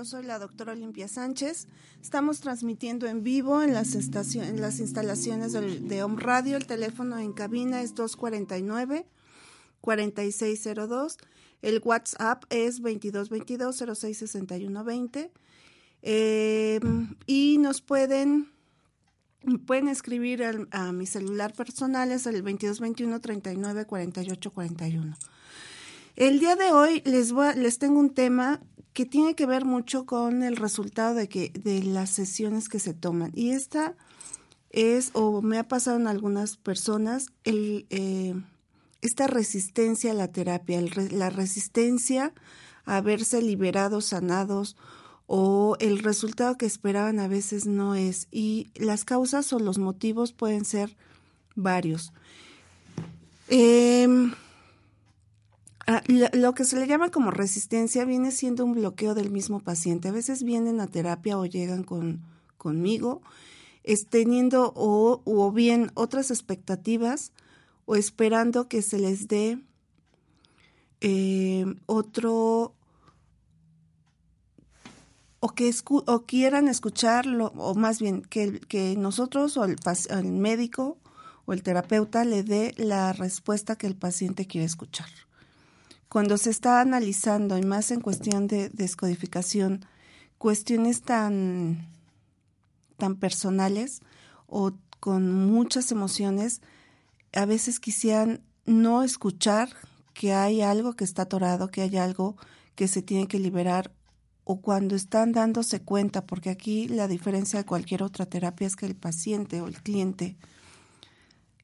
Yo soy la doctora Olimpia Sánchez. Estamos transmitiendo en vivo en las, en las instalaciones de Home Radio. El teléfono en cabina es 249-4602. El WhatsApp es 2222-066120. Eh, y nos pueden, pueden escribir a mi celular personal, es el 2221-394841. El día de hoy les, voy, les tengo un tema que tiene que ver mucho con el resultado de, que, de las sesiones que se toman. Y esta es, o me ha pasado en algunas personas, el, eh, esta resistencia a la terapia, la resistencia a verse liberados, sanados, o el resultado que esperaban a veces no es. Y las causas o los motivos pueden ser varios. Ah, lo que se le llama como resistencia viene siendo un bloqueo del mismo paciente. A veces vienen a terapia o llegan con, conmigo es teniendo o, o bien otras expectativas o esperando que se les dé eh, otro o que o quieran escucharlo o más bien que, que nosotros o el, el médico o el terapeuta le dé la respuesta que el paciente quiere escuchar cuando se está analizando, y más en cuestión de descodificación, cuestiones tan, tan personales o con muchas emociones, a veces quisieran no escuchar que hay algo que está atorado, que hay algo que se tiene que liberar o cuando están dándose cuenta, porque aquí la diferencia de cualquier otra terapia es que el paciente o el cliente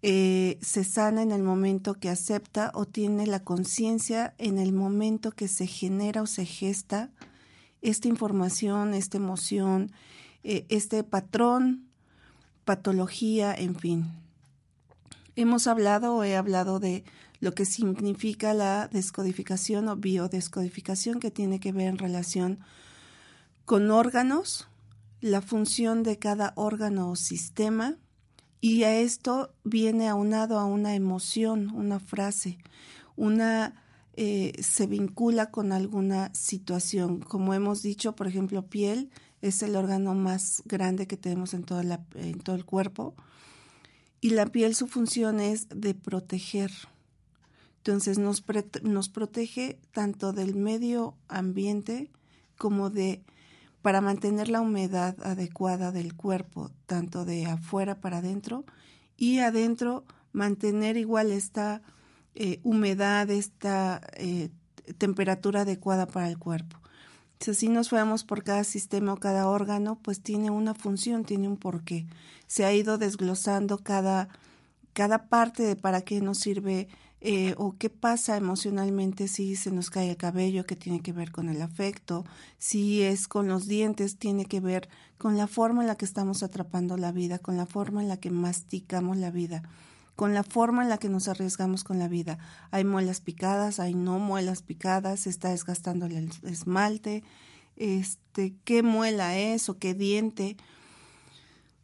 eh, se sana en el momento que acepta o tiene la conciencia en el momento que se genera o se gesta esta información, esta emoción, eh, este patrón, patología, en fin. Hemos hablado o he hablado de lo que significa la descodificación o biodescodificación que tiene que ver en relación con órganos, la función de cada órgano o sistema, y a esto viene aunado a una emoción, una frase, una eh, se vincula con alguna situación. Como hemos dicho, por ejemplo, piel es el órgano más grande que tenemos en, todo el cuerpo. Y la piel su función es de proteger. Entonces nos protege tanto del medio ambiente como de para mantener la humedad adecuada del cuerpo, tanto de afuera para adentro y adentro mantener igual esta eh, humedad, esta eh, temperatura adecuada para el cuerpo. Si así nos fuéramos por cada sistema o cada órgano, pues tiene una función, tiene un porqué. Se ha ido desglosando cada, cada parte de para qué nos sirve eh, o qué pasa emocionalmente si se nos cae el cabello, que tiene que ver con el afecto, si es con los dientes, tiene que ver con la forma en la que estamos atrapando la vida, con la forma en la que masticamos la vida, con la forma en la que nos arriesgamos con la vida. Hay muelas picadas, hay no muelas picadas, se está desgastando el esmalte, este, qué muela es o qué diente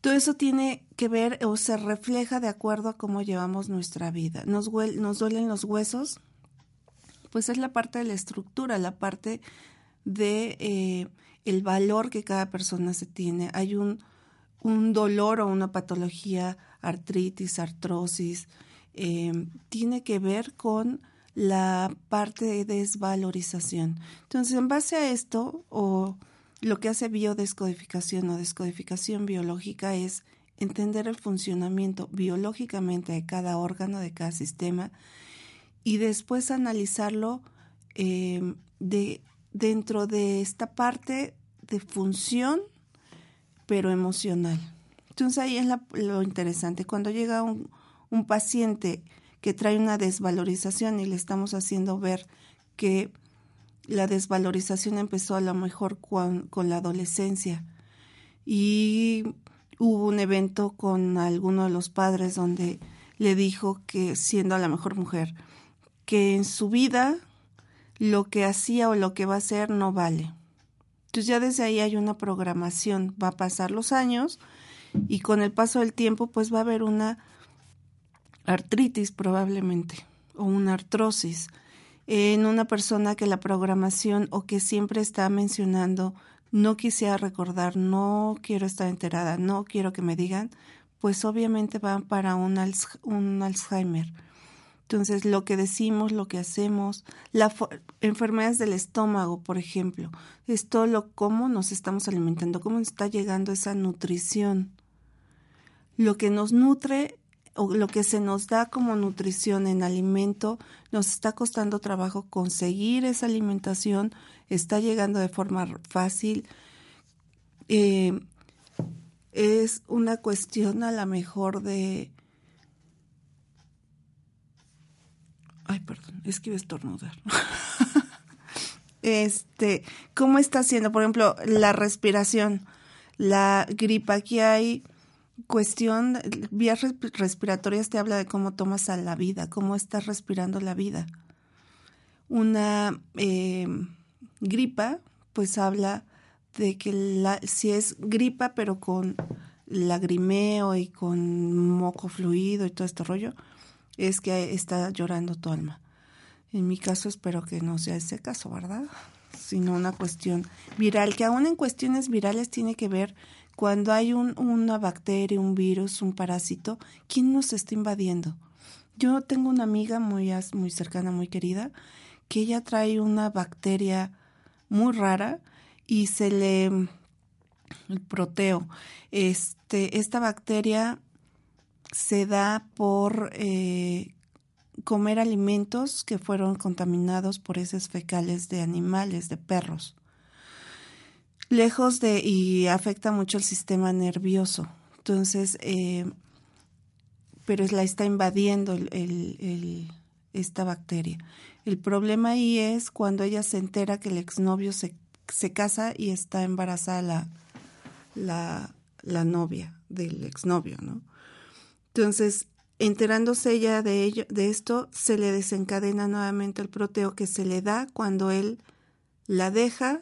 todo eso tiene que ver o se refleja de acuerdo a cómo llevamos nuestra vida. Nos, duelen los huesos, pues es la parte de la estructura, la parte de eh, el valor que cada persona se tiene. Hay un, dolor o una patología, artritis, artrosis, eh, tiene que ver con la parte de desvalorización. Entonces, en base a esto, o lo que hace biodescodificación o descodificación biológica es entender el funcionamiento biológicamente de cada órgano, de cada sistema, y después analizarlo em, de, dentro de esta parte de función pero emocional. Entonces ahí es lo interesante. Cuando llega un paciente que trae una desvalorización y le estamos haciendo ver que la desvalorización empezó a lo mejor con, con la adolescencia. Y hubo un evento con alguno de los padres donde le dijo que siendo la mejor mujer, que en su vida lo que hacía o lo que va a hacer no vale. Entonces ya desde ahí hay una programación, va a pasar los años y con el paso del tiempo pues va a haber una artritis probablemente o una artrosis en una persona que la programación o que siempre está mencionando no quisiera recordar, no quiero estar enterada, no quiero que me digan, pues obviamente van para un, un Alzheimer. Entonces, lo que decimos, lo que hacemos, las enfermedades del estómago, por ejemplo, es todo lo cómo nos estamos alimentando, cómo está llegando esa nutrición. Lo que nos nutre o lo que se nos da como nutrición en alimento, nos está costando trabajo conseguir esa alimentación, está llegando de forma fácil. Eh, es una cuestión a lo mejor de... Ay, perdón, es que iba a estornudar. este, ¿cómo está haciendo? Por ejemplo, la respiración, la gripa. Aquí hay cuestión, vías respiratorias te habla de cómo tomas a la vida, cómo estás respirando la vida. Una eh, gripa, pues habla de que si es gripa pero con lagrimeo y con moco fluido y todo este rollo, es que está llorando tu alma. En mi caso espero que no sea ese caso, ¿verdad? Sino una cuestión viral, que aún en cuestiones virales tiene que ver cuando hay un, una bacteria, un virus, un parásito, ¿quién nos está invadiendo? Yo tengo una amiga muy, muy cercana, muy querida, que ella trae una bacteria muy rara y se le el proteo. Este, esta bacteria se da por eh, comer alimentos que fueron contaminados por heces fecales de animales, de perros lejos de y afecta mucho el sistema nervioso. Entonces, eh, pero la está invadiendo el, esta bacteria. El problema ahí es cuando ella se entera que el exnovio se, se casa y está embarazada la, la, la novia del exnovio, ¿no? Entonces, enterándose ella de ello, de esto, se le desencadena nuevamente el proteo que se le da cuando él la deja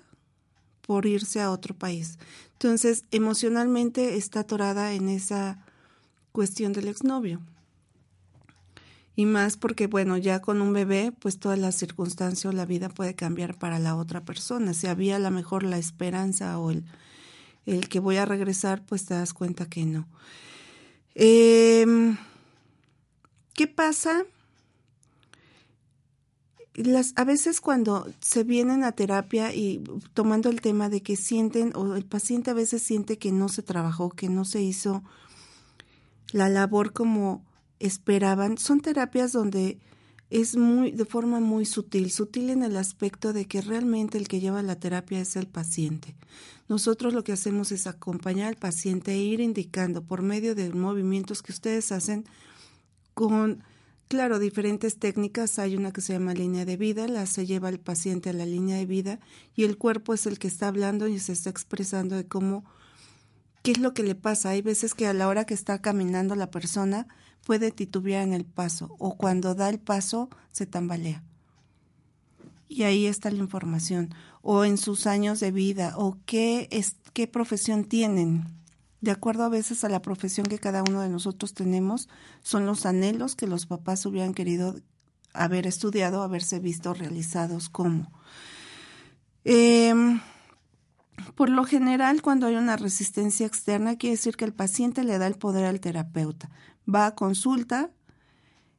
por irse a otro país. Entonces, emocionalmente está atorada en esa cuestión del exnovio. Y más porque, bueno, ya con un bebé, pues todas las circunstancias o la vida puede cambiar para la otra persona. Si había a lo mejor la esperanza o el, el que voy a regresar, pues te das cuenta que no. Em, ¿Qué pasa? Las, a veces cuando se vienen a terapia y tomando el tema de que sienten, o el paciente a veces siente que no se trabajó, que no se hizo la labor como esperaban, son terapias donde es muy, de forma muy sutil, sutil en el aspecto de que realmente el que lleva la terapia es el paciente. Nosotros lo que hacemos es acompañar al paciente e ir indicando por medio de movimientos que ustedes hacen con Claro, diferentes técnicas. Hay una que se llama línea de vida, la se lleva el paciente a la línea de vida y el cuerpo es el que está hablando y se está expresando de cómo, qué es lo que le pasa. Hay veces que a la hora que está caminando la persona puede titubear en el paso o cuando da el paso se tambalea. Y ahí está la información. O en sus años de vida o qué, es, qué profesión tienen de acuerdo a veces a la profesión que cada uno de nosotros tenemos, son los anhelos que los papás hubieran querido haber estudiado, haberse visto realizados como. Em, por lo general, cuando hay una resistencia externa, quiere decir que el paciente le da el poder al terapeuta. Va a consulta,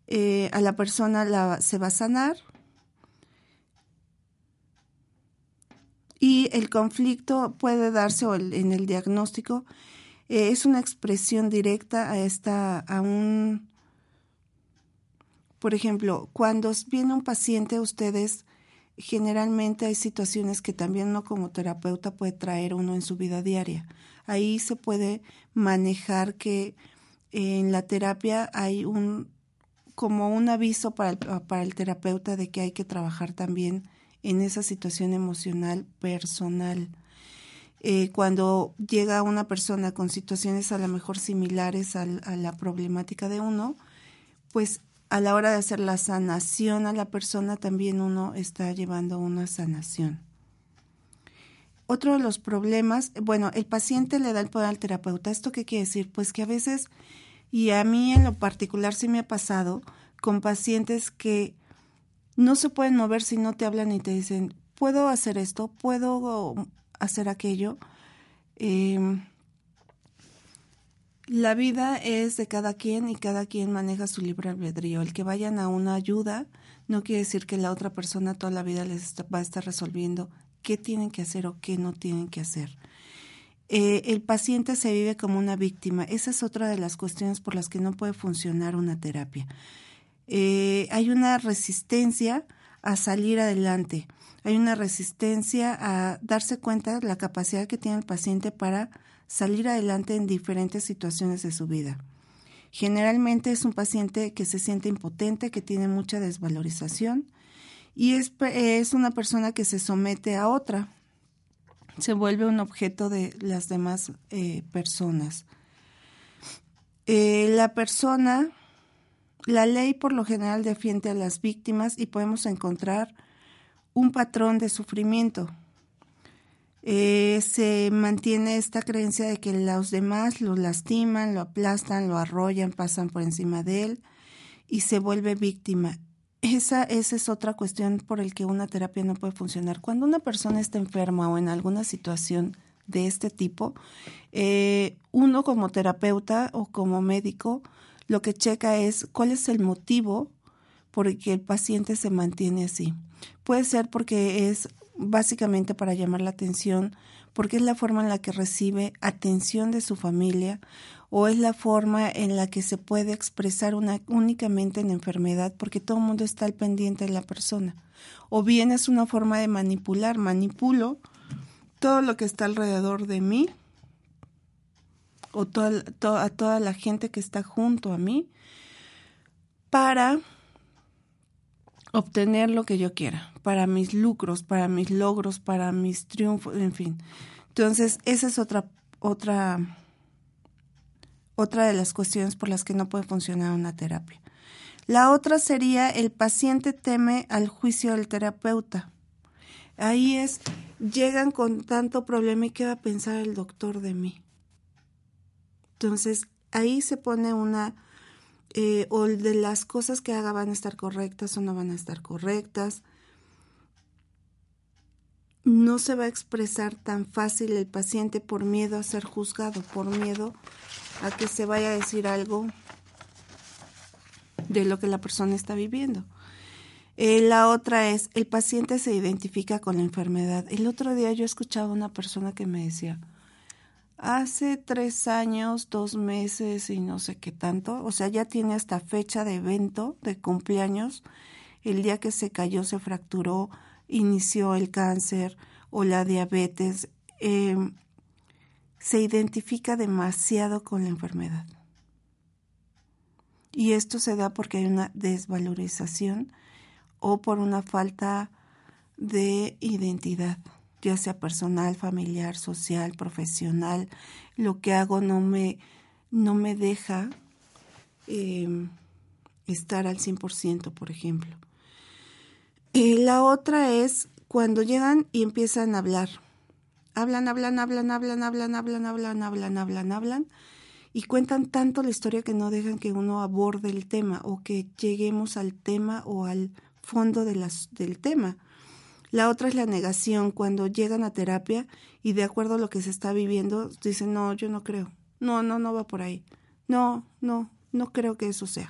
eh, a la persona se va a sanar y el conflicto puede darse en el diagnóstico eh, es una expresión directa a esta, a un, por ejemplo, cuando viene un paciente, ustedes generalmente hay situaciones que también uno como terapeuta puede traer uno en su vida diaria. Ahí se puede manejar que en la terapia hay un como un aviso para para el terapeuta de que hay que trabajar también en esa situación emocional personal. Eh, cuando llega una persona con situaciones a lo mejor similares a, a la problemática de uno, pues a la hora de hacer la sanación a la persona también uno está llevando una sanación. Otro de los problemas, bueno, el paciente le da el poder al terapeuta. ¿Esto qué quiere decir? Pues que a veces, y a mí en lo particular sí me ha pasado, con pacientes que no se pueden mover si no te hablan y te dicen, puedo hacer esto, puedo hacer aquello. Eh, la vida es de cada quien y cada quien maneja su libre albedrío. El que vayan a una ayuda no quiere decir que la otra persona toda la vida les va a estar resolviendo qué tienen que hacer o qué no tienen que hacer. Eh, el paciente se vive como una víctima. Esa es otra de las cuestiones por las que no puede funcionar una terapia. Eh, hay una resistencia a salir adelante. Hay una resistencia a darse cuenta de la capacidad que tiene el paciente para salir adelante en diferentes situaciones de su vida. Generalmente es un paciente que se siente impotente, que tiene mucha desvalorización y es, es una persona que se somete a otra, se vuelve un objeto de las demás eh, personas. Eh, la persona, la ley por lo general defiende a las víctimas y podemos encontrar un patrón de sufrimiento eh, se mantiene esta creencia de que los demás lo lastiman, lo aplastan, lo arrollan, pasan por encima de él y se vuelve víctima. Esa, esa es otra cuestión por el que una terapia no puede funcionar. Cuando una persona está enferma o en alguna situación de este tipo, eh, uno como terapeuta o como médico lo que checa es cuál es el motivo por el que el paciente se mantiene así. Puede ser porque es básicamente para llamar la atención, porque es la forma en la que recibe atención de su familia o es la forma en la que se puede expresar únicamente en enfermedad, porque todo el mundo está al pendiente de la persona. O bien es una forma de manipular, manipulo todo lo que está alrededor de mí o a toda la gente que está junto a mí para obtener lo que yo quiera, para mis lucros, para mis logros, para mis triunfos, en fin. Entonces, esa es otra otra otra de las cuestiones por las que no puede funcionar una terapia. La otra sería el paciente teme al juicio del terapeuta. Ahí es, llegan con tanto problema y qué va a pensar el doctor de mí. Entonces, ahí se pone una eh, o de las cosas que haga van a estar correctas o no van a estar correctas. No se va a expresar tan fácil el paciente por miedo a ser juzgado, por miedo a que se vaya a decir algo de lo que la persona está viviendo. Eh, la otra es, el paciente se identifica con la enfermedad. El otro día yo escuchaba a una persona que me decía, hace tres años, dos meses y no sé qué tanto, o sea, ya tiene hasta fecha de evento, de cumpleaños, el día que se cayó, se fracturó, inició el cáncer o la diabetes, em, se identifica demasiado con la enfermedad. Y esto se da porque hay una desvalorización o por una falta de identidad ya sea personal, familiar, social, profesional, lo que hago no me, no me deja em, estar al 100%, por ejemplo. La otra es cuando llegan y empiezan a hablar. Hablan, hablan, hablan, hablan, hablan, hablan, hablan, hablan, hablan, hablan, y cuentan tanto la historia que no dejan que uno aborde el tema o que lleguemos al tema o al fondo de las, del tema. La otra es la negación, cuando llegan a terapia y de acuerdo a lo que se está viviendo, dicen, no, yo no creo, no, no, no va por ahí, no, no, no creo que eso sea.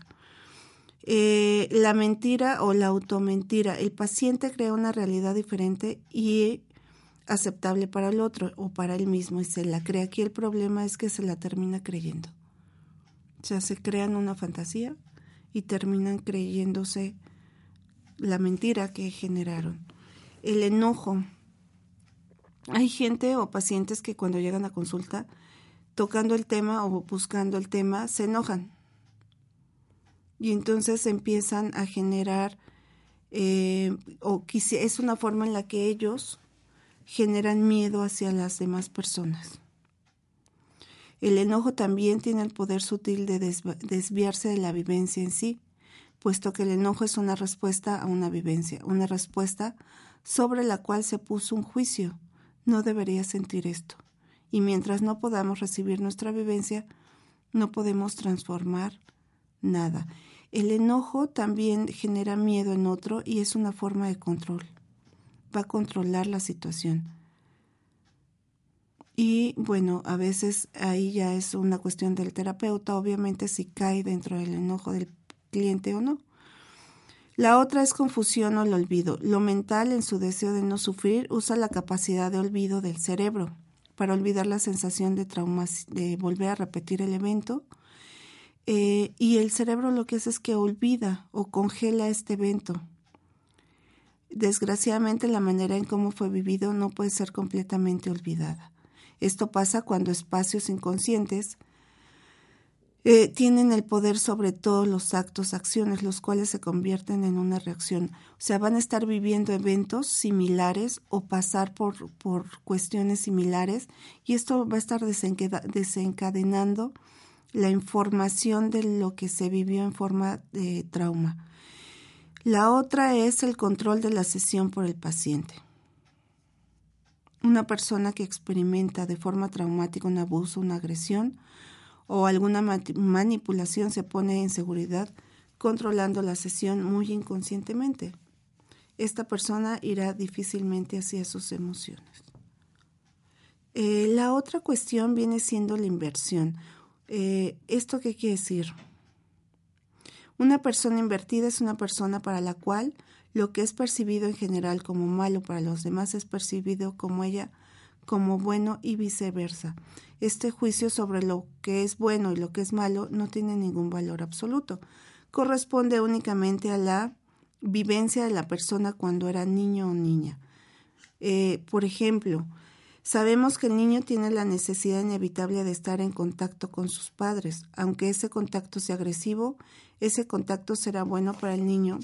Eh, la mentira o la automentira, el paciente crea una realidad diferente y aceptable para el otro o para él mismo y se la cree. Aquí el problema es que se la termina creyendo. O sea, se crean una fantasía y terminan creyéndose la mentira que generaron. El enojo. Hay gente o pacientes que cuando llegan a consulta, tocando el tema o buscando el tema, se enojan. Y entonces empiezan a generar, eh, o es una forma en la que ellos generan miedo hacia las demás personas. El enojo también tiene el poder sutil de desviarse de la vivencia en sí, puesto que el enojo es una respuesta a una vivencia, una respuesta sobre la cual se puso un juicio. No debería sentir esto. Y mientras no podamos recibir nuestra vivencia, no podemos transformar nada. El enojo también genera miedo en otro y es una forma de control. Va a controlar la situación. Y bueno, a veces ahí ya es una cuestión del terapeuta, obviamente si cae dentro del enojo del cliente o no. La otra es confusión o el olvido. Lo mental, en su deseo de no sufrir, usa la capacidad de olvido del cerebro para olvidar la sensación de trauma, de volver a repetir el evento. Eh, y el cerebro lo que hace es que olvida o congela este evento. Desgraciadamente la manera en cómo fue vivido no puede ser completamente olvidada. Esto pasa cuando espacios inconscientes eh, tienen el poder sobre todos los actos, acciones, los cuales se convierten en una reacción. O sea, van a estar viviendo eventos similares o pasar por, por cuestiones similares y esto va a estar desencadenando la información de lo que se vivió en forma de trauma. La otra es el control de la sesión por el paciente. Una persona que experimenta de forma traumática un abuso, una agresión o alguna manipulación se pone en seguridad controlando la sesión muy inconscientemente. Esta persona irá difícilmente hacia sus emociones. Eh, la otra cuestión viene siendo la inversión. Eh, ¿Esto qué quiere decir? Una persona invertida es una persona para la cual lo que es percibido en general como malo para los demás es percibido como ella como bueno y viceversa. Este juicio sobre lo que es bueno y lo que es malo no tiene ningún valor absoluto. Corresponde únicamente a la vivencia de la persona cuando era niño o niña. Eh, por ejemplo, sabemos que el niño tiene la necesidad inevitable de estar en contacto con sus padres. Aunque ese contacto sea agresivo, ese contacto será bueno para el niño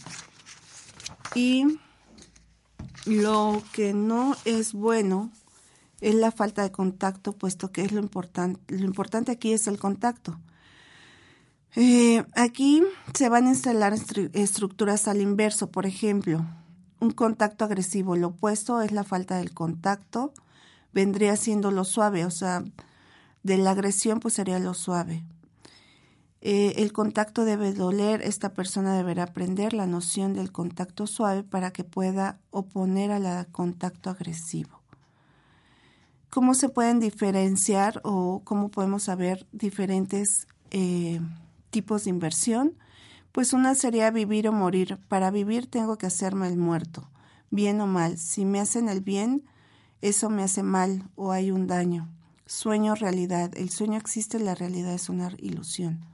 y lo que no es bueno es la falta de contacto, puesto que es lo importante. Lo importante aquí es el contacto. Eh, aquí se van a instalar estructuras al inverso, por ejemplo, un contacto agresivo. Lo opuesto es la falta del contacto, vendría siendo lo suave, o sea, de la agresión pues sería lo suave. Eh, el contacto debe doler, esta persona deberá aprender la noción del contacto suave para que pueda oponer al contacto agresivo. ¿Cómo se pueden diferenciar o cómo podemos saber diferentes eh, tipos de inversión? Pues una sería vivir o morir. Para vivir tengo que hacerme el muerto, bien o mal. Si me hacen el bien, eso me hace mal o hay un daño. Sueño realidad. El sueño existe, la realidad es una ilusión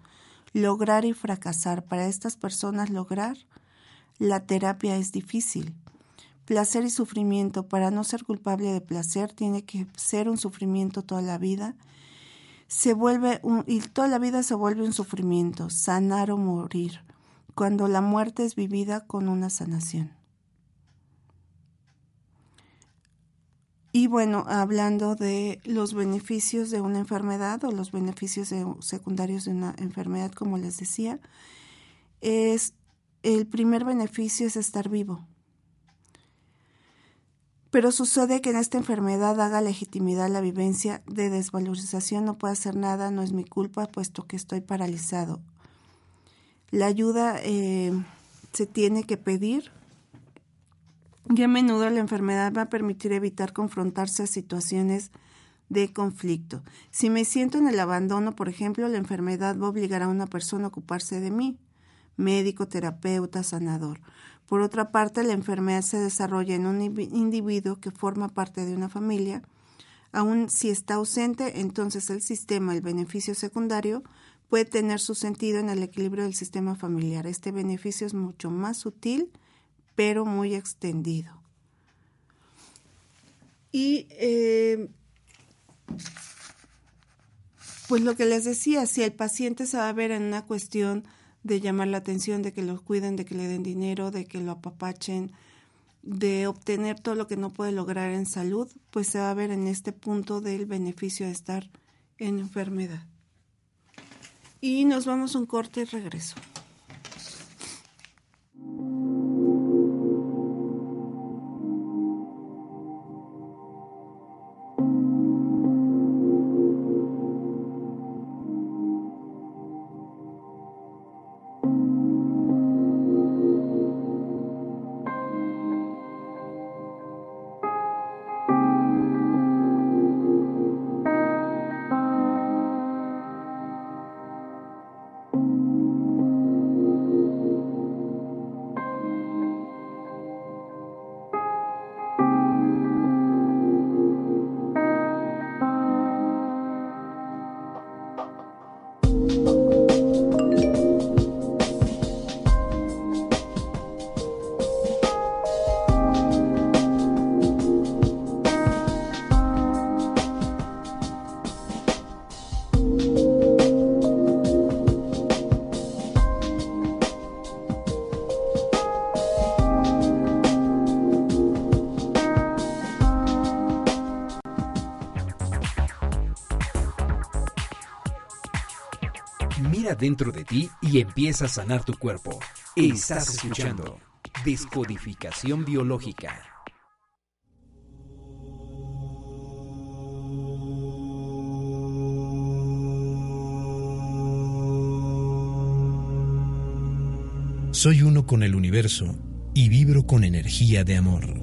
lograr y fracasar. Para estas personas lograr la terapia es difícil. Placer y sufrimiento. Para no ser culpable de placer tiene que ser un sufrimiento toda la vida. Se vuelve un, y toda la vida se vuelve un sufrimiento, sanar o morir, cuando la muerte es vivida con una sanación. Y bueno, hablando de los beneficios de una enfermedad o los beneficios secundarios de una enfermedad, como les decía, es el primer beneficio es estar vivo. Pero sucede que en esta enfermedad haga legitimidad la vivencia de desvalorización, no puedo hacer nada, no es mi culpa, puesto que estoy paralizado. La ayuda eh, se tiene que pedir y a menudo la enfermedad va a permitir evitar confrontarse a situaciones de conflicto. Si me siento en el abandono, por ejemplo, la enfermedad va a obligar a una persona a ocuparse de mí, médico, terapeuta, sanador. Por otra parte, la enfermedad se desarrolla en un individuo que forma parte de una familia. Aun si está ausente, entonces el sistema, el beneficio secundario, puede tener su sentido en el equilibrio del sistema familiar. Este beneficio es mucho más sutil pero muy extendido. Y eh, pues lo que les decía, si el paciente se va a ver en una cuestión de llamar la atención, de que lo cuiden, de que le den dinero, de que lo apapachen, de obtener todo lo que no puede lograr en salud, pues se va a ver en este punto del beneficio de estar en enfermedad. Y nos vamos a un corte y regreso. Dentro de ti y empieza a sanar tu cuerpo. Estás escuchando Descodificación Biológica. Soy uno con el universo y vibro con energía de amor.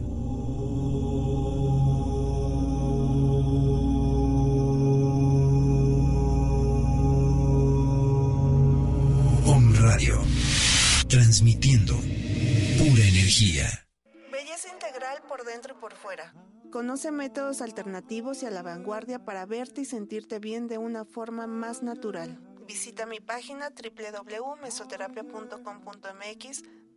Transmitiendo pura energía. Belleza integral por dentro y por fuera. Conoce métodos alternativos y a la vanguardia para verte y sentirte bien de una forma más natural. Visita mi página www.mesoterapia.com.mx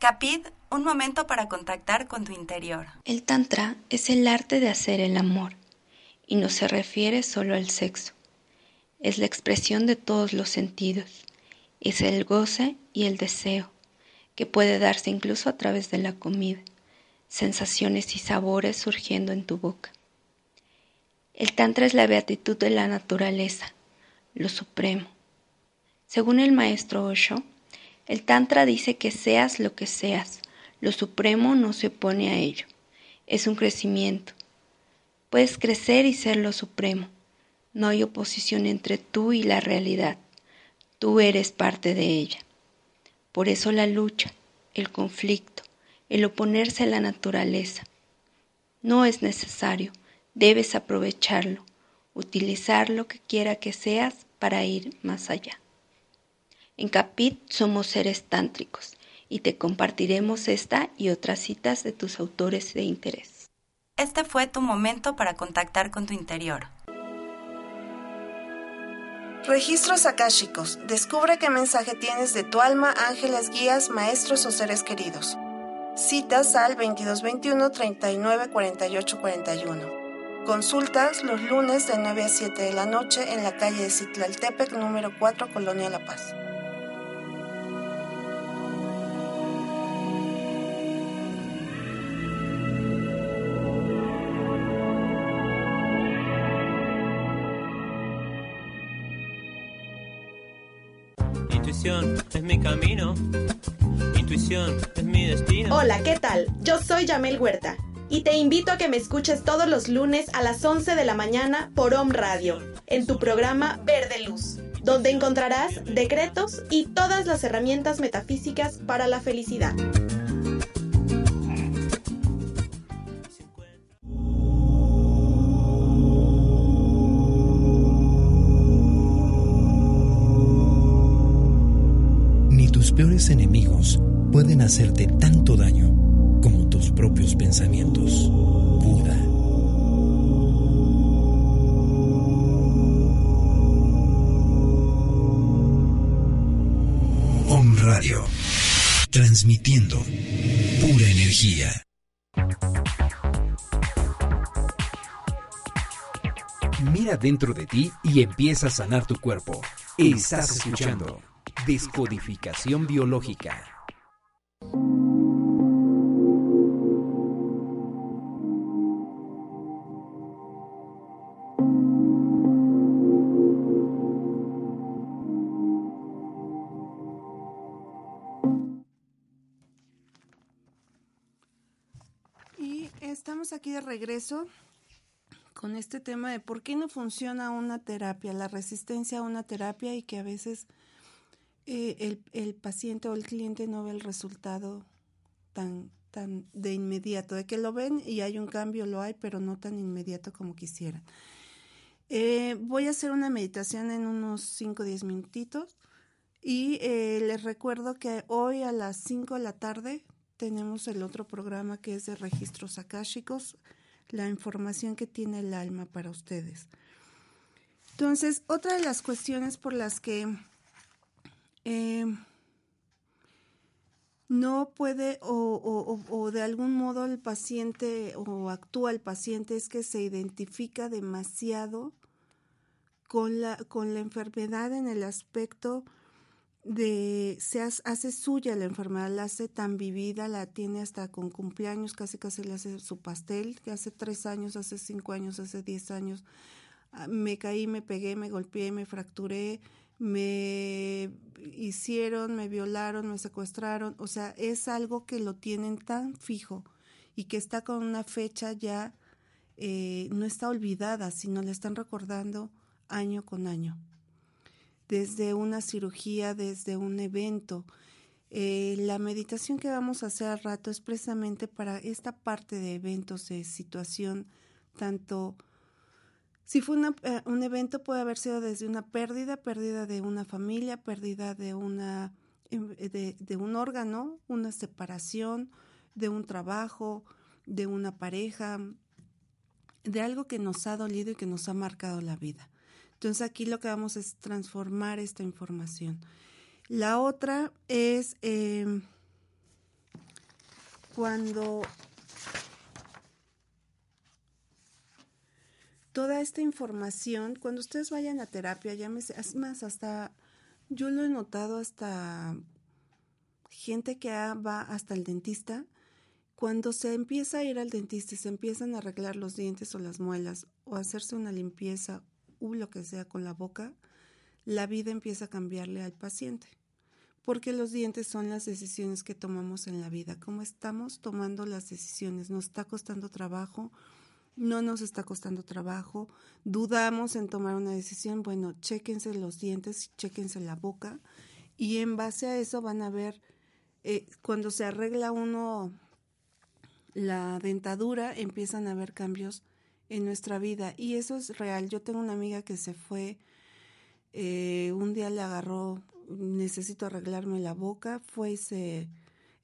Capid, un momento para contactar con tu interior. El Tantra es el arte de hacer el amor y no se refiere solo al sexo. Es la expresión de todos los sentidos. Es el goce y el deseo, que puede darse incluso a través de la comida, sensaciones y sabores surgiendo en tu boca. El Tantra es la beatitud de la naturaleza, lo supremo. Según el maestro Osho, el Tantra dice que seas lo que seas, lo supremo no se opone a ello. Es un crecimiento. Puedes crecer y ser lo supremo. No hay oposición entre tú y la realidad. Tú eres parte de ella. Por eso la lucha, el conflicto, el oponerse a la naturaleza. No es necesario, debes aprovecharlo, utilizar lo que quiera que seas para ir más allá. En Capit somos seres tántricos y te compartiremos esta y otras citas de tus autores de interés. Este fue tu momento para contactar con tu interior. Registros akáshicos. Descubre qué mensaje tienes de tu alma, ángeles, guías, maestros o seres queridos. Citas al 2221 39 48 41. Consultas los lunes de 9 a 7 de la noche en la calle de Citlaltepec, número 4, Colonia La Paz. Es mi camino. Intuición es mi destino. Hola, ¿qué tal? Yo soy Yamel Huerta y te invito a que me escuches todos los lunes a las 11 de la mañana por Om Radio, en tu programa Verde Luz, donde encontrarás decretos y todas las herramientas metafísicas para la felicidad. Enemigos pueden hacerte tanto daño como tus propios pensamientos. Buda. Om Radio. Transmitiendo pura energía. Mira dentro de ti y empieza a sanar tu cuerpo. Estás escuchando Descodificación Biológica. Y estamos aquí de regreso con este tema de por qué no funciona una terapia, la resistencia a una terapia y que a veces eh, el, el, paciente o el cliente no ve el resultado tan, tan de inmediato, de que lo ven y hay un cambio, lo hay, pero no tan inmediato como quisieran. Eh, voy a hacer una meditación en unos 5 o 10 minutitos y eh, les recuerdo que hoy a las 5 de la tarde tenemos el otro programa que es de registros akáshicos, la información que tiene el alma para ustedes. Entonces, otra de las cuestiones por las que eh, no puede o, o, o, de algún modo el paciente o actúa el paciente es que se identifica demasiado con la, con la enfermedad en el aspecto de se hace suya la enfermedad, la hace tan vivida, la tiene hasta con cumpleaños, casi casi le hace su pastel, que hace tres años, hace cinco años, hace diez años, me caí, me pegué, me golpeé, me fracturé, me hicieron, me violaron, me secuestraron, o sea, es algo que lo tienen tan fijo y que está con una fecha ya, eh, no está olvidada, sino le están recordando año con año desde una cirugía, desde un evento. Eh, la meditación que vamos a hacer al rato es precisamente para esta parte de eventos, de situación, tanto si fue eh, un evento puede haber sido desde una pérdida, pérdida de una familia, pérdida de una de, de un órgano, una separación, de un trabajo, de una pareja, de algo que nos ha dolido y que nos ha marcado la vida. Entonces aquí lo que vamos es transformar esta información. La otra es eh, cuando toda esta información, cuando ustedes vayan a terapia, llámese, es más, hasta yo lo he notado hasta gente que va hasta el dentista, cuando se empieza a ir al dentista y se empiezan a arreglar los dientes o las muelas o hacerse una limpieza o lo que sea con la boca, la vida empieza a cambiarle al paciente. Porque los dientes son las decisiones que tomamos en la vida. ¿Cómo estamos tomando las decisiones? ¿Nos está costando trabajo? ¿No nos está costando trabajo? ¿Dudamos en tomar una decisión? Bueno, chéquense los dientes, chéquense la boca y en base a eso van a ver, eh, cuando se arregla uno la dentadura, empiezan a haber cambios en nuestra vida y eso es real. Yo tengo una amiga que se fue, eh, un día le agarró, necesito arreglarme la boca, fue se,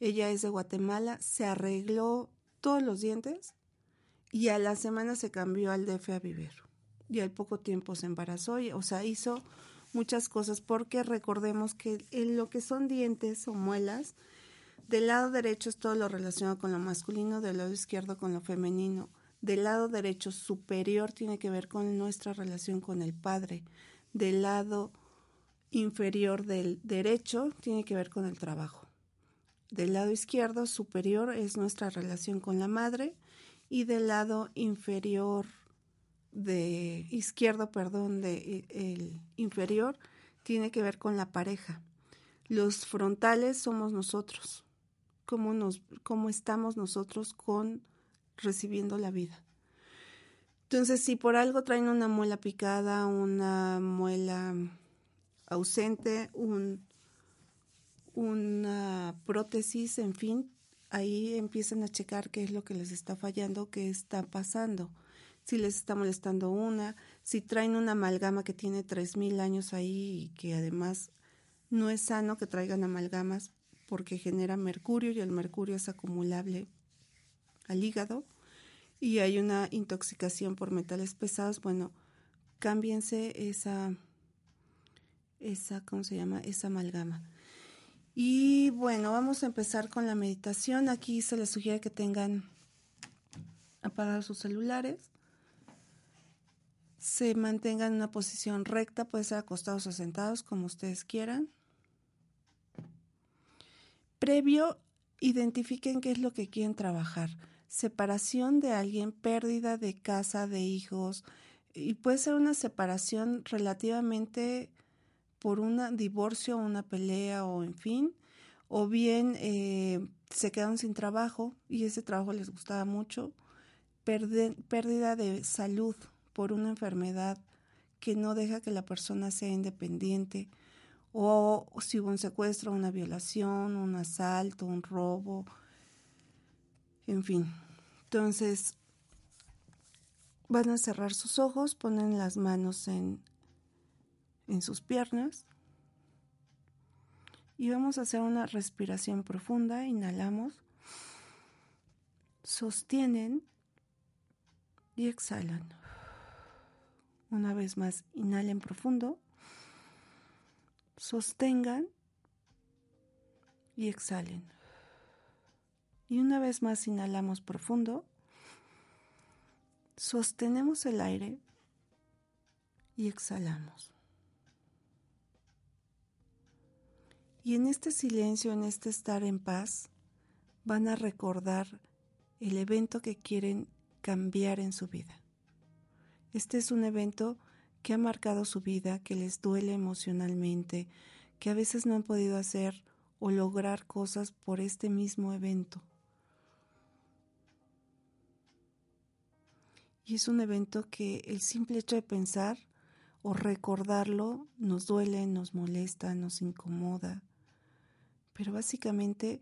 ella es de Guatemala, se arregló todos los dientes y a la semana se cambió al DF a vivir y al poco tiempo se embarazó, y, o sea, hizo muchas cosas porque recordemos que en lo que son dientes o muelas, del lado derecho es todo lo relacionado con lo masculino, del lado izquierdo con lo femenino del lado derecho superior tiene que ver con nuestra relación con el Padre. Del lado inferior del derecho tiene que ver con el trabajo. Del lado izquierdo superior es nuestra relación con la madre y del lado inferior de izquierdo, perdón, de el inferior tiene que ver con la pareja. Los frontales somos nosotros. Cómo nos cómo estamos nosotros con recibiendo la vida. Entonces, si por algo traen una muela picada, una muela ausente, un, una prótesis, en fin, ahí empiezan a checar qué es lo que les está fallando, qué está pasando. Si les está molestando una, si traen una amalgama que tiene 3.000 años ahí y que además no es sano que traigan amalgamas porque genera mercurio y el mercurio es acumulable al hígado y hay una intoxicación por metales pesados, bueno, cámbiense esa, esa, ¿cómo se llama? Esa amalgama. Y bueno, vamos a empezar con la meditación. Aquí se les sugiere que tengan apagados sus celulares. Se mantengan en una posición recta, puede ser acostados o sentados, como ustedes quieran. Previo, identifiquen qué es lo que quieren trabajar. Separación de alguien, pérdida de casa, de hijos, y puede ser una separación relativamente por un divorcio, una pelea o en fin, o bien eh, se quedan sin trabajo y ese trabajo les gustaba mucho, pérdida de salud por una enfermedad que no deja que la persona sea independiente, o si hubo un secuestro, una violación, un asalto, un robo, en fin. Entonces, van a cerrar sus ojos, ponen las manos en en sus piernas. Y vamos a hacer una respiración profunda. Inhalamos, sostienen y exhalan. Una vez más, inhalen profundo, sostengan y exhalen. Y una vez más inhalamos profundo, sostenemos el aire y exhalamos. Y en este silencio, en este estar en paz, van a recordar el evento que quieren cambiar en su vida. Este es un evento que ha marcado su vida, que les duele emocionalmente, que a veces no han podido hacer o lograr cosas por este mismo evento. Y es un evento que el simple hecho de pensar o recordarlo nos duele, nos molesta, nos incomoda pero básicamente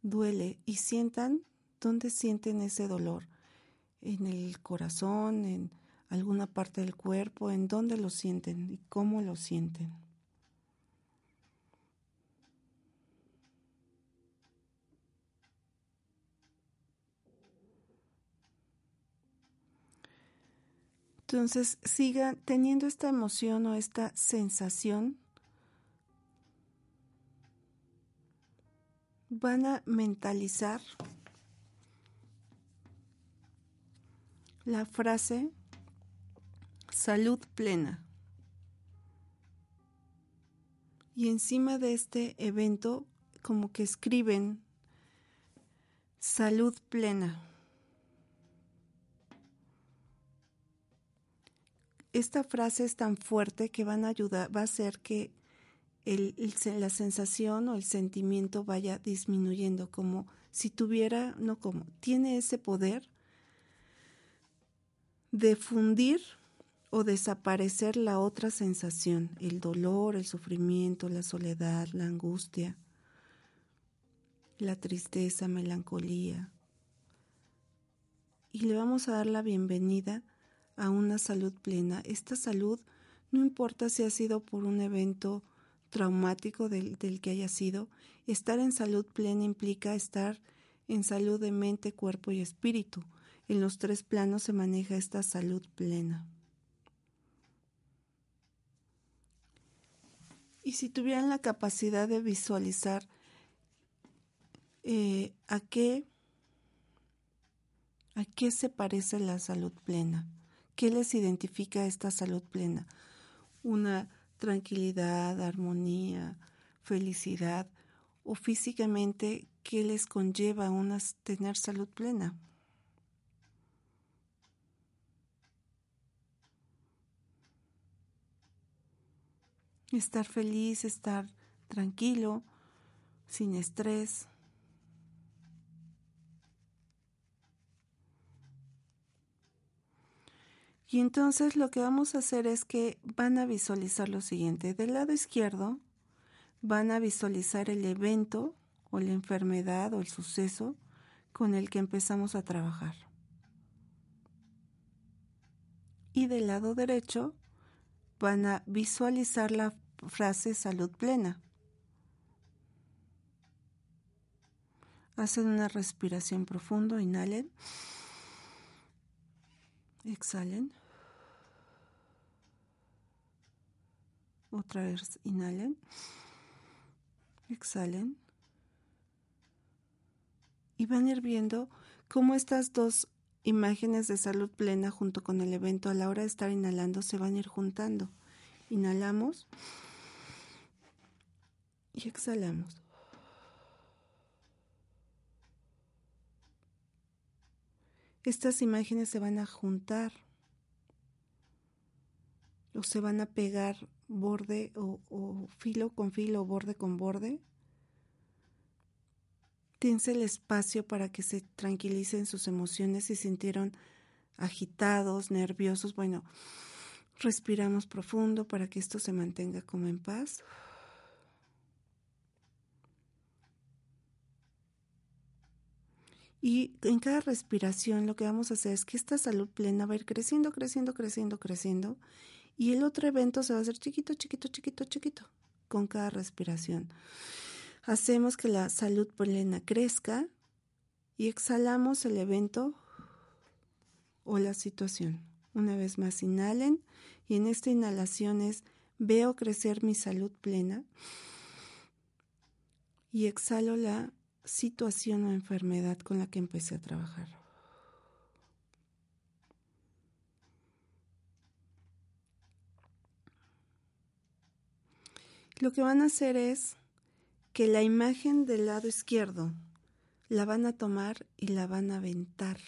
duele y sientan dónde sienten ese dolor, en el corazón, en alguna parte del cuerpo, en dónde lo sienten y cómo lo sienten. Entonces siga teniendo esta emoción o esta sensación van a mentalizar la frase salud plena. Y encima de este evento, como que escriben salud plena. Esta frase es tan fuerte que van a ayudar, va a hacer que el, la sensación o el sentimiento vaya disminuyendo, como si tuviera, no como, tiene ese poder de fundir o desaparecer la otra sensación, el dolor, el sufrimiento, la soledad, la angustia, la tristeza, melancolía. Y le vamos a dar la bienvenida a una salud plena. Esta salud no importa si ha sido por un evento traumático del, que haya sido, estar en salud plena implica estar en salud de mente, cuerpo y espíritu. En los tres planos se maneja esta salud plena. Y si tuvieran la capacidad de visualizar eh, a qué a qué se parece la salud plena, qué les identifica esta salud plena, una tranquilidad, armonía, felicidad o físicamente qué les conlleva a tener salud plena. Estar feliz, estar tranquilo, sin estrés. Y entonces lo que vamos a hacer es que van a visualizar lo siguiente. Del lado izquierdo van a visualizar el evento o la enfermedad o el suceso con el que empezamos a trabajar. Y del lado derecho van a visualizar la frase salud plena. Hacen una respiración profundo, inhalen. Exhalen. Otra vez inhalen. Exhalen. Y van a ir viendo cómo estas dos imágenes de salud plena junto con el evento a la hora de estar inhalando se van a ir juntando. Inhalamos y exhalamos. Estas imágenes se van a juntar o se van a pegar borde o, filo con filo borde con borde. Tense el espacio para que se tranquilicen sus emociones si sintieron agitados, nerviosos. Bueno, respiramos profundo para que esto se mantenga como en paz. Y en cada respiración lo que vamos a hacer es que esta salud plena va a ir creciendo, creciendo, creciendo, creciendo. Y el otro evento se va a hacer chiquito, chiquito, chiquito, chiquito, con cada respiración. Hacemos que la salud plena crezca y exhalamos el evento o la situación. Una vez más, inhalen y en esta inhalación es veo crecer mi salud plena y exhalo la situación o enfermedad con la que empecé a trabajar. Lo que van a hacer es que la imagen del lado izquierdo la van a tomar y la van a aventar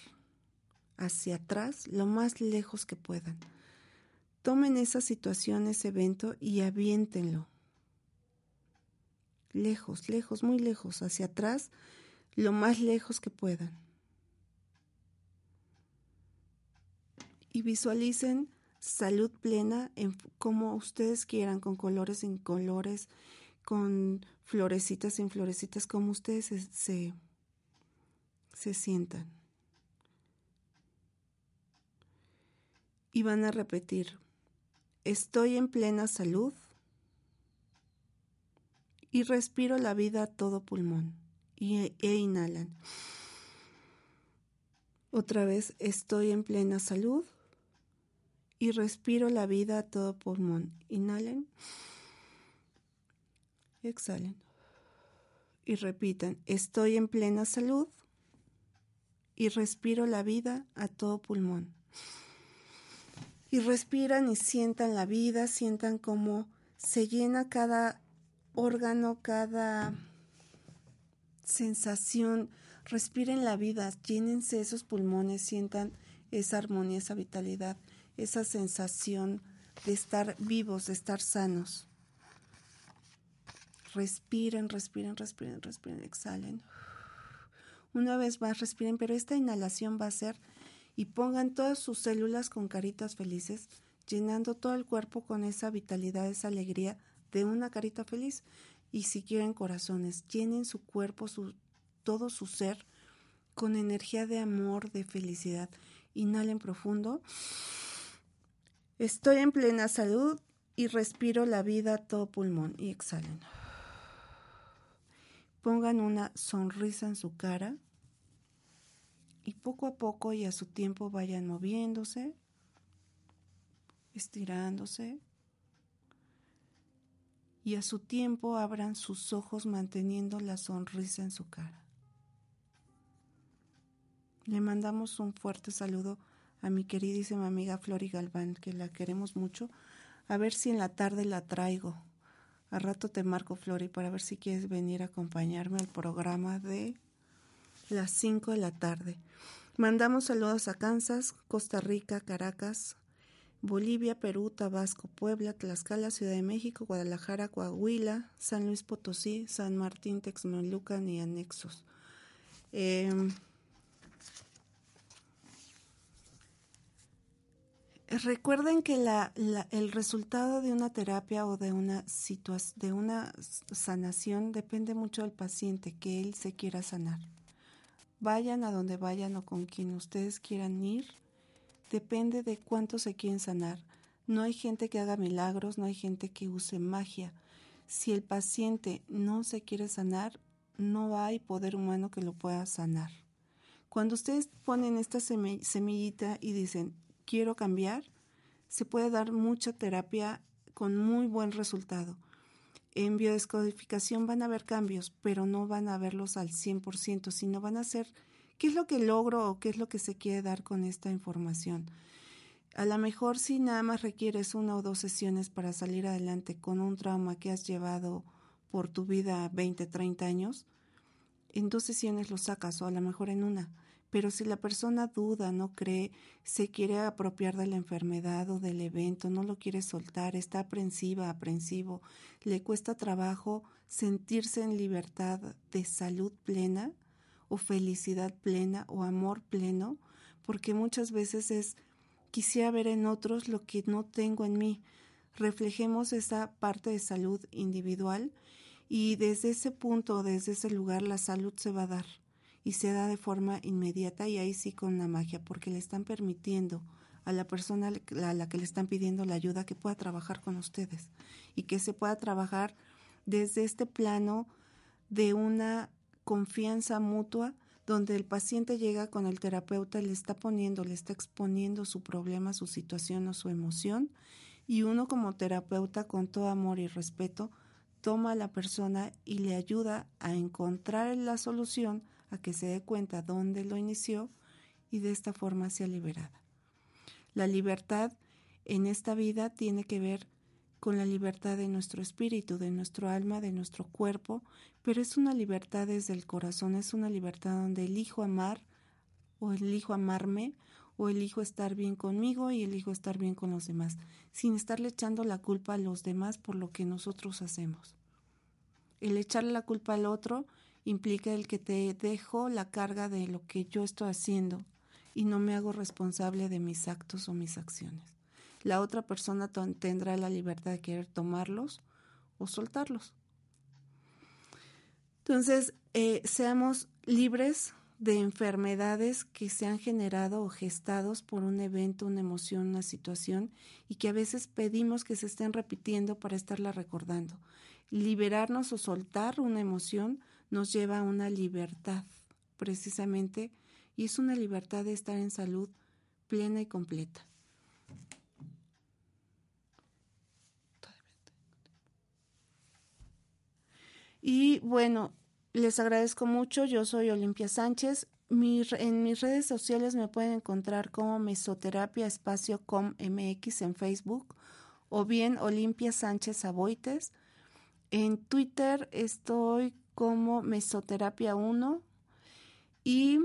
hacia atrás lo más lejos que puedan. Tomen esa situación, ese evento y aviéntenlo lejos, lejos, muy lejos, hacia atrás, lo más lejos que puedan. Y visualicen salud plena en como ustedes quieran, con colores sin colores, con florecitas sin florecitas, como ustedes se, se, se sientan. Y van a repetir, estoy en plena salud y respiro la vida a todo pulmón y, e inhalan. Otra vez estoy en plena salud y respiro la vida a todo pulmón. Inhalen. Exhalen. Y repitan, estoy en plena salud y respiro la vida a todo pulmón. Y respiran y sientan la vida, sientan cómo se llena cada órgano, cada sensación, respiren la vida, llénense esos pulmones, sientan esa armonía, esa vitalidad, esa sensación de estar vivos, de estar sanos. Respiren, respiren, respiren, respiren, exhalen. Una vez más, respiren, pero esta inhalación va a ser y pongan todas sus células con caritas felices, llenando todo el cuerpo con esa vitalidad, esa alegría de una carita feliz y si quieren corazones, llenen su cuerpo, su, todo su ser con energía de amor, de felicidad. Inhalen profundo. Estoy en plena salud y respiro la vida a todo pulmón y exhalen. Pongan una sonrisa en su cara y poco a poco y a su tiempo vayan moviéndose, estirándose y a su tiempo abran sus ojos manteniendo la sonrisa en su cara. Le mandamos un fuerte saludo a mi queridísima amiga Flori Galván, que la queremos mucho. A ver si en la tarde la traigo. A rato te marco, Flori, para ver si quieres venir a acompañarme al programa de las 5 de la tarde. Mandamos saludos a Kansas, Costa Rica, Caracas, Bolivia, Perú, Tabasco, Puebla, Tlaxcala, Ciudad de México, Guadalajara, Coahuila, San Luis Potosí, San Martín, Texmelucan y anexos. Em, recuerden que el resultado de una terapia o de una de una sanación depende mucho del paciente que él se quiera sanar. Vayan a donde vayan o con quien ustedes quieran ir depende de cuánto se quieren sanar. No hay gente que haga milagros, no hay gente que use magia. Si el paciente no se quiere sanar, no hay poder humano que lo pueda sanar. Cuando ustedes ponen esta semillita y dicen, quiero cambiar, se puede dar mucha terapia con muy buen resultado. En biodescodificación van a haber cambios, pero no van a verlos al 100%, sino van a ser qué es lo que logro o qué es lo que se quiere dar con esta información. A lo mejor si nada más requieres una o dos sesiones para salir adelante con un trauma que has llevado por tu vida 20, 30 años, en dos sesiones lo sacas o a lo mejor en una. Pero si la persona duda, no cree, se quiere apropiar de la enfermedad o del evento, no lo quiere soltar, está aprensiva, aprensivo, le cuesta trabajo sentirse en libertad de salud plena o felicidad plena o amor pleno, porque muchas veces es quisiera ver en otros lo que no tengo en mí. Reflejemos esa parte de salud individual y desde ese punto, desde ese lugar, la salud se va a dar y se da de forma inmediata y ahí sí con la magia, porque le están permitiendo a la persona a la que le están pidiendo la ayuda que pueda trabajar con ustedes y que se pueda trabajar desde este plano de una confianza mutua donde el paciente llega con el terapeuta, le está poniendo, le está exponiendo su problema, su situación o su emoción y uno como terapeuta con todo amor y respeto toma a la persona y le ayuda a encontrar la solución a que se dé cuenta dónde lo inició y de esta forma sea liberada. La libertad en esta vida tiene que ver con la libertad de nuestro espíritu, de nuestro alma, de nuestro cuerpo, pero es una libertad desde el corazón, es una libertad donde elijo amar o elijo amarme o elijo estar bien conmigo y elijo estar bien con los demás, sin estarle echando la culpa a los demás por lo que nosotros hacemos. El echarle la culpa al otro implica el que te dejo la carga de lo que yo estoy haciendo y no me hago responsable de mis actos o mis acciones. La otra persona tendrá la libertad de querer tomarlos o soltarlos. Entonces, eh, seamos libres de enfermedades que se han generado o gestados por un evento, una emoción, una situación y que a veces pedimos que se estén repitiendo para estarla recordando. Liberarnos o soltar una emoción nos lleva a una libertad, precisamente, y es una libertad de estar en salud plena y completa. Y bueno, les agradezco mucho. Yo soy Olimpia Sánchez. en mis redes sociales me pueden encontrar como Mesoterapia Espacio Com MX en Facebook o bien Olimpia Sánchez Aboites. En Twitter estoy como Mesoterapia 1 y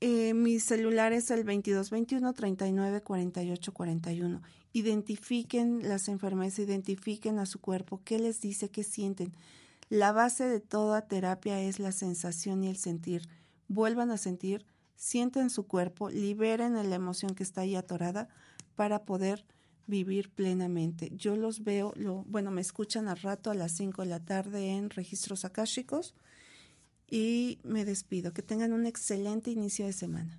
eh, mi celular es el 2221 39 48 41. Identifiquen las enfermedades, identifiquen a su cuerpo, qué les dice, qué sienten la base de toda terapia es la sensación y el sentir. Vuelvan a sentir, sienten su cuerpo, liberen la emoción que está ahí atorada para poder vivir plenamente. Yo los veo, bueno, me escuchan al rato a las 5 de la tarde en registros akáshicos y me despido. Que tengan un excelente inicio de semana.